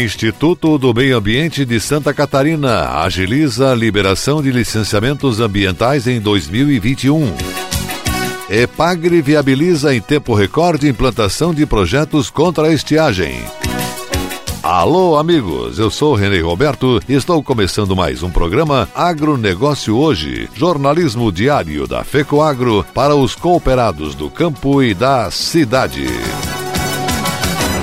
Instituto do Meio Ambiente de Santa Catarina agiliza a liberação de licenciamentos ambientais em 2021. Epagre viabiliza em tempo recorde implantação de projetos contra a estiagem. Alô, amigos, eu sou René Roberto e estou começando mais um programa Agronegócio Hoje, jornalismo diário da FECOAGro para os cooperados do campo e da cidade.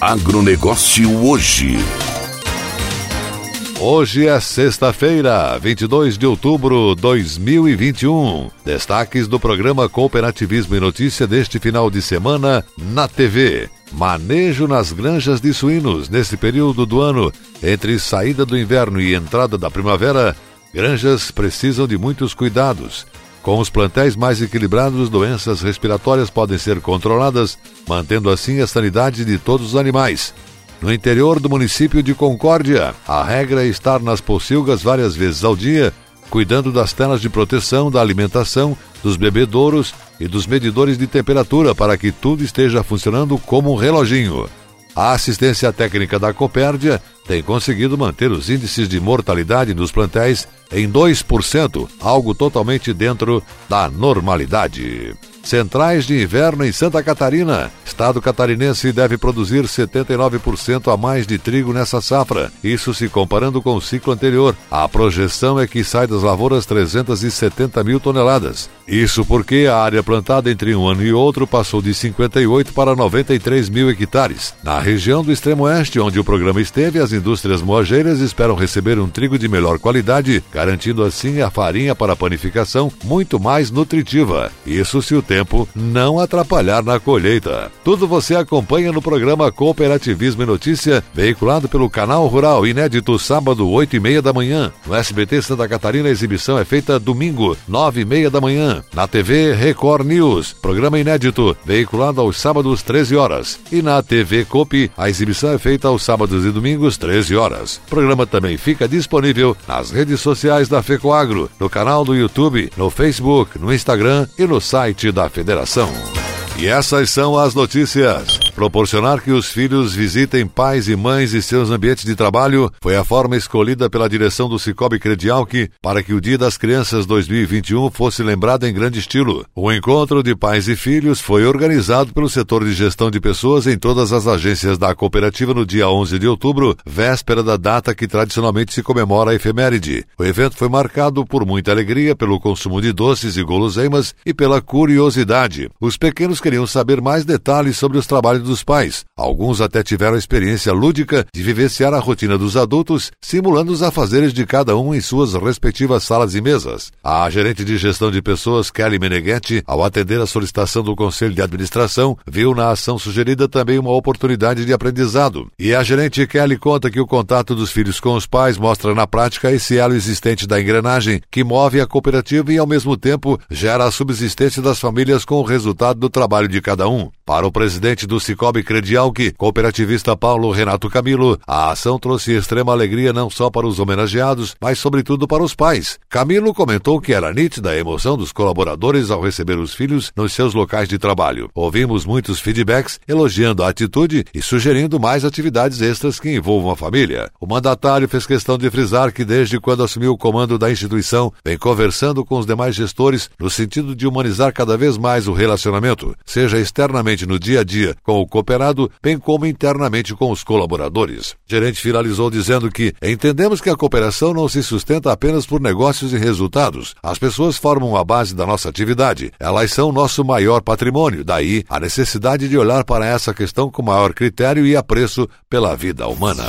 Agronegócio hoje. Hoje é sexta-feira, 22 de outubro de 2021. Destaques do programa Cooperativismo e Notícia deste final de semana na TV. Manejo nas granjas de suínos nesse período do ano, entre saída do inverno e entrada da primavera, granjas precisam de muitos cuidados. Com os plantéis mais equilibrados, doenças respiratórias podem ser controladas, mantendo assim a sanidade de todos os animais. No interior do município de Concórdia, a regra é estar nas pocilgas várias vezes ao dia, cuidando das telas de proteção, da alimentação, dos bebedouros e dos medidores de temperatura para que tudo esteja funcionando como um reloginho. A assistência técnica da Copérdia tem conseguido manter os índices de mortalidade nos plantéis em 2%, algo totalmente dentro da normalidade. Centrais de inverno em Santa Catarina. Estado catarinense deve produzir 79% a mais de trigo nessa safra, isso se comparando com o ciclo anterior. A projeção é que sai das lavouras 370 mil toneladas. Isso porque a área plantada entre um ano e outro passou de 58 para 93 mil hectares. Na região do extremo oeste, onde o programa esteve, as indústrias moageiras esperam receber um trigo de melhor qualidade, garantindo assim a farinha para panificação muito mais nutritiva. Isso se o tempo não atrapalhar na colheita. Tudo você acompanha no programa Cooperativismo e Notícia, veiculado pelo Canal Rural, inédito sábado, 8 e meia da manhã. No SBT Santa Catarina, a exibição é feita domingo, 9 e meia da manhã. Na TV Record News, programa inédito, veiculado aos sábados, 13 horas. E na TV Copi, a exibição é feita aos sábados e domingos, 13 horas. O programa também fica disponível nas redes sociais da FECOAGRO, no canal do YouTube, no Facebook, no Instagram e no site da Federação. E essas são as notícias. Proporcionar que os filhos visitem pais e mães e seus ambientes de trabalho foi a forma escolhida pela direção do Cicobi Credialc para que o Dia das Crianças 2021 fosse lembrado em grande estilo. O encontro de pais e filhos foi organizado pelo setor de gestão de pessoas em todas as agências da cooperativa no dia 11 de outubro, véspera da data que tradicionalmente se comemora a efeméride. O evento foi marcado por muita alegria, pelo consumo de doces e guloseimas e pela curiosidade. Os pequenos queriam saber mais detalhes sobre os trabalhos dos pais. Alguns até tiveram a experiência lúdica de vivenciar a rotina dos adultos, simulando os afazeres de cada um em suas respectivas salas e mesas. A gerente de gestão de pessoas, Kelly Meneghetti, ao atender a solicitação do Conselho de Administração, viu na ação sugerida também uma oportunidade de aprendizado. E a gerente Kelly conta que o contato dos filhos com os pais mostra na prática esse elo existente da engrenagem que move a cooperativa e, ao mesmo tempo, gera a subsistência das famílias com o resultado do trabalho de cada um. Para o presidente do Cicobi Credialc, cooperativista Paulo Renato Camilo, a ação trouxe extrema alegria não só para os homenageados, mas sobretudo para os pais. Camilo comentou que era nítida a emoção dos colaboradores ao receber os filhos nos seus locais de trabalho. Ouvimos muitos feedbacks elogiando a atitude e sugerindo mais atividades extras que envolvam a família. O mandatário fez questão de frisar que desde quando assumiu o comando da instituição, vem conversando com os demais gestores no sentido de humanizar cada vez mais o relacionamento, seja externamente no dia a dia com o cooperado, bem como internamente com os colaboradores. O gerente finalizou dizendo que entendemos que a cooperação não se sustenta apenas por negócios e resultados. As pessoas formam a base da nossa atividade. Elas são nosso maior patrimônio. Daí a necessidade de olhar para essa questão com maior critério e apreço pela vida humana.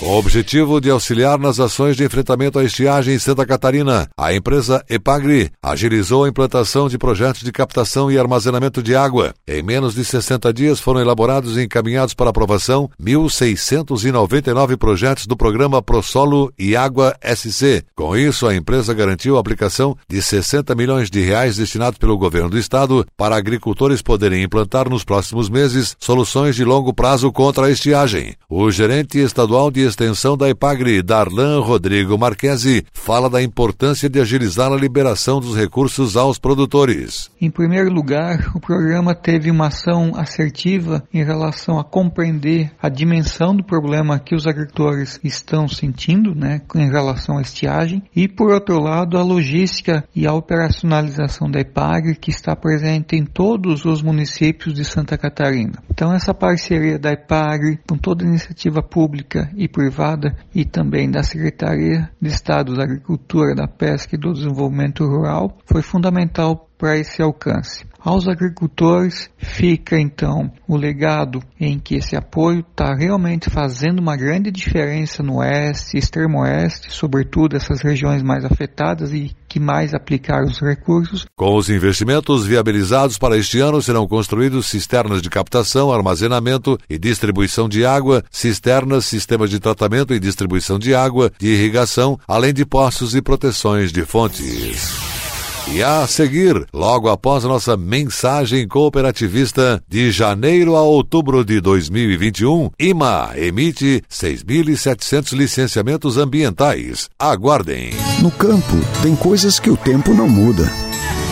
Com o objetivo de auxiliar nas ações de enfrentamento à estiagem em Santa Catarina, a empresa Epagri agilizou a implantação de projetos de captação e armazenamento de água. Em menos de 60 dias foram elaborados e encaminhados para aprovação 1.699 projetos do programa ProSolo e Água SC. Com isso, a empresa garantiu a aplicação de 60 milhões de reais destinados pelo governo do estado para agricultores poderem implantar nos próximos meses soluções de longo prazo contra a estiagem. O gerente estadual de extensão da Ipagre, Darlan Rodrigo Marquesi, fala da importância de agilizar a liberação dos recursos aos produtores. Em primeiro lugar, o programa teve uma ação assertiva em relação a compreender a dimensão do problema que os agricultores estão sentindo, né, em relação à estiagem, e por outro lado, a logística e a operacionalização da Ipagre que está presente em todos os municípios de Santa Catarina. Então essa parceria da Ipagre com toda a iniciativa pública e privada e também da Secretaria de Estado da Agricultura, da Pesca e do Desenvolvimento Rural foi fundamental para esse alcance. Aos agricultores fica então o legado em que esse apoio está realmente fazendo uma grande diferença no oeste, extremo oeste, sobretudo essas regiões mais afetadas e que mais aplicaram os recursos. Com os investimentos viabilizados para este ano, serão construídos cisternas de captação, armazenamento e distribuição de água, cisternas, sistemas de tratamento e distribuição de água, de irrigação, além de postos e proteções de fontes. E a seguir, logo após nossa mensagem cooperativista de janeiro a outubro de 2021, IMA emite 6.700 licenciamentos ambientais. Aguardem. No campo, tem coisas que o tempo não muda,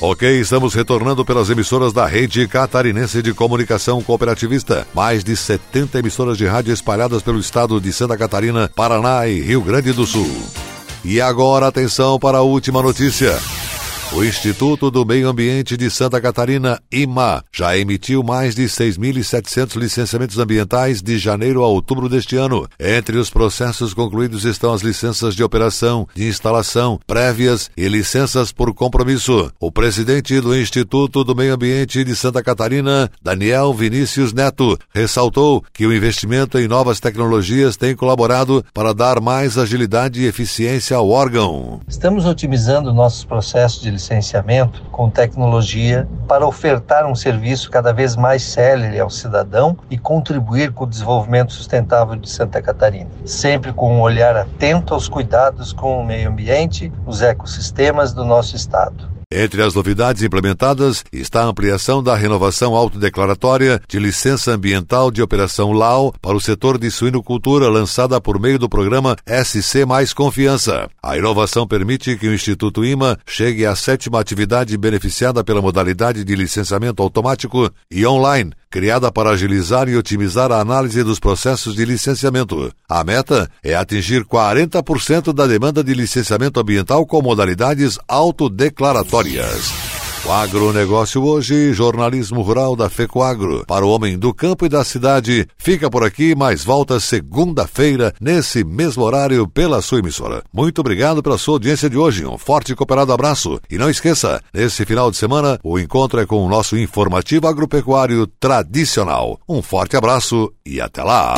Ok, estamos retornando pelas emissoras da Rede Catarinense de Comunicação Cooperativista. Mais de 70 emissoras de rádio espalhadas pelo estado de Santa Catarina, Paraná e Rio Grande do Sul. E agora, atenção para a última notícia. O Instituto do Meio Ambiente de Santa Catarina, IMA, já emitiu mais de 6.700 licenciamentos ambientais de janeiro a outubro deste ano. Entre os processos concluídos estão as licenças de operação, de instalação, prévias e licenças por compromisso. O presidente do Instituto do Meio Ambiente de Santa Catarina, Daniel Vinícius Neto, ressaltou que o investimento em novas tecnologias tem colaborado para dar mais agilidade e eficiência ao órgão. Estamos otimizando nossos processos de licenciamento com tecnologia para ofertar um serviço cada vez mais célere ao cidadão e contribuir com o desenvolvimento sustentável de Santa Catarina, sempre com um olhar atento aos cuidados com o meio ambiente, os ecossistemas do nosso estado. Entre as novidades implementadas está a ampliação da renovação autodeclaratória de licença ambiental de operação LAO para o setor de suinocultura lançada por meio do programa SC Mais Confiança. A inovação permite que o Instituto IMA chegue à sétima atividade beneficiada pela modalidade de licenciamento automático e online, criada para agilizar e otimizar a análise dos processos de licenciamento. A meta é atingir 40% da demanda de licenciamento ambiental com modalidades autodeclaratórias. Agronegócio hoje, jornalismo rural da FECOAGro. Para o homem do campo e da cidade, fica por aqui, mas volta segunda-feira, nesse mesmo horário, pela sua emissora. Muito obrigado pela sua audiência de hoje. Um forte e cooperado abraço. E não esqueça, nesse final de semana, o encontro é com o nosso informativo agropecuário tradicional. Um forte abraço e até lá!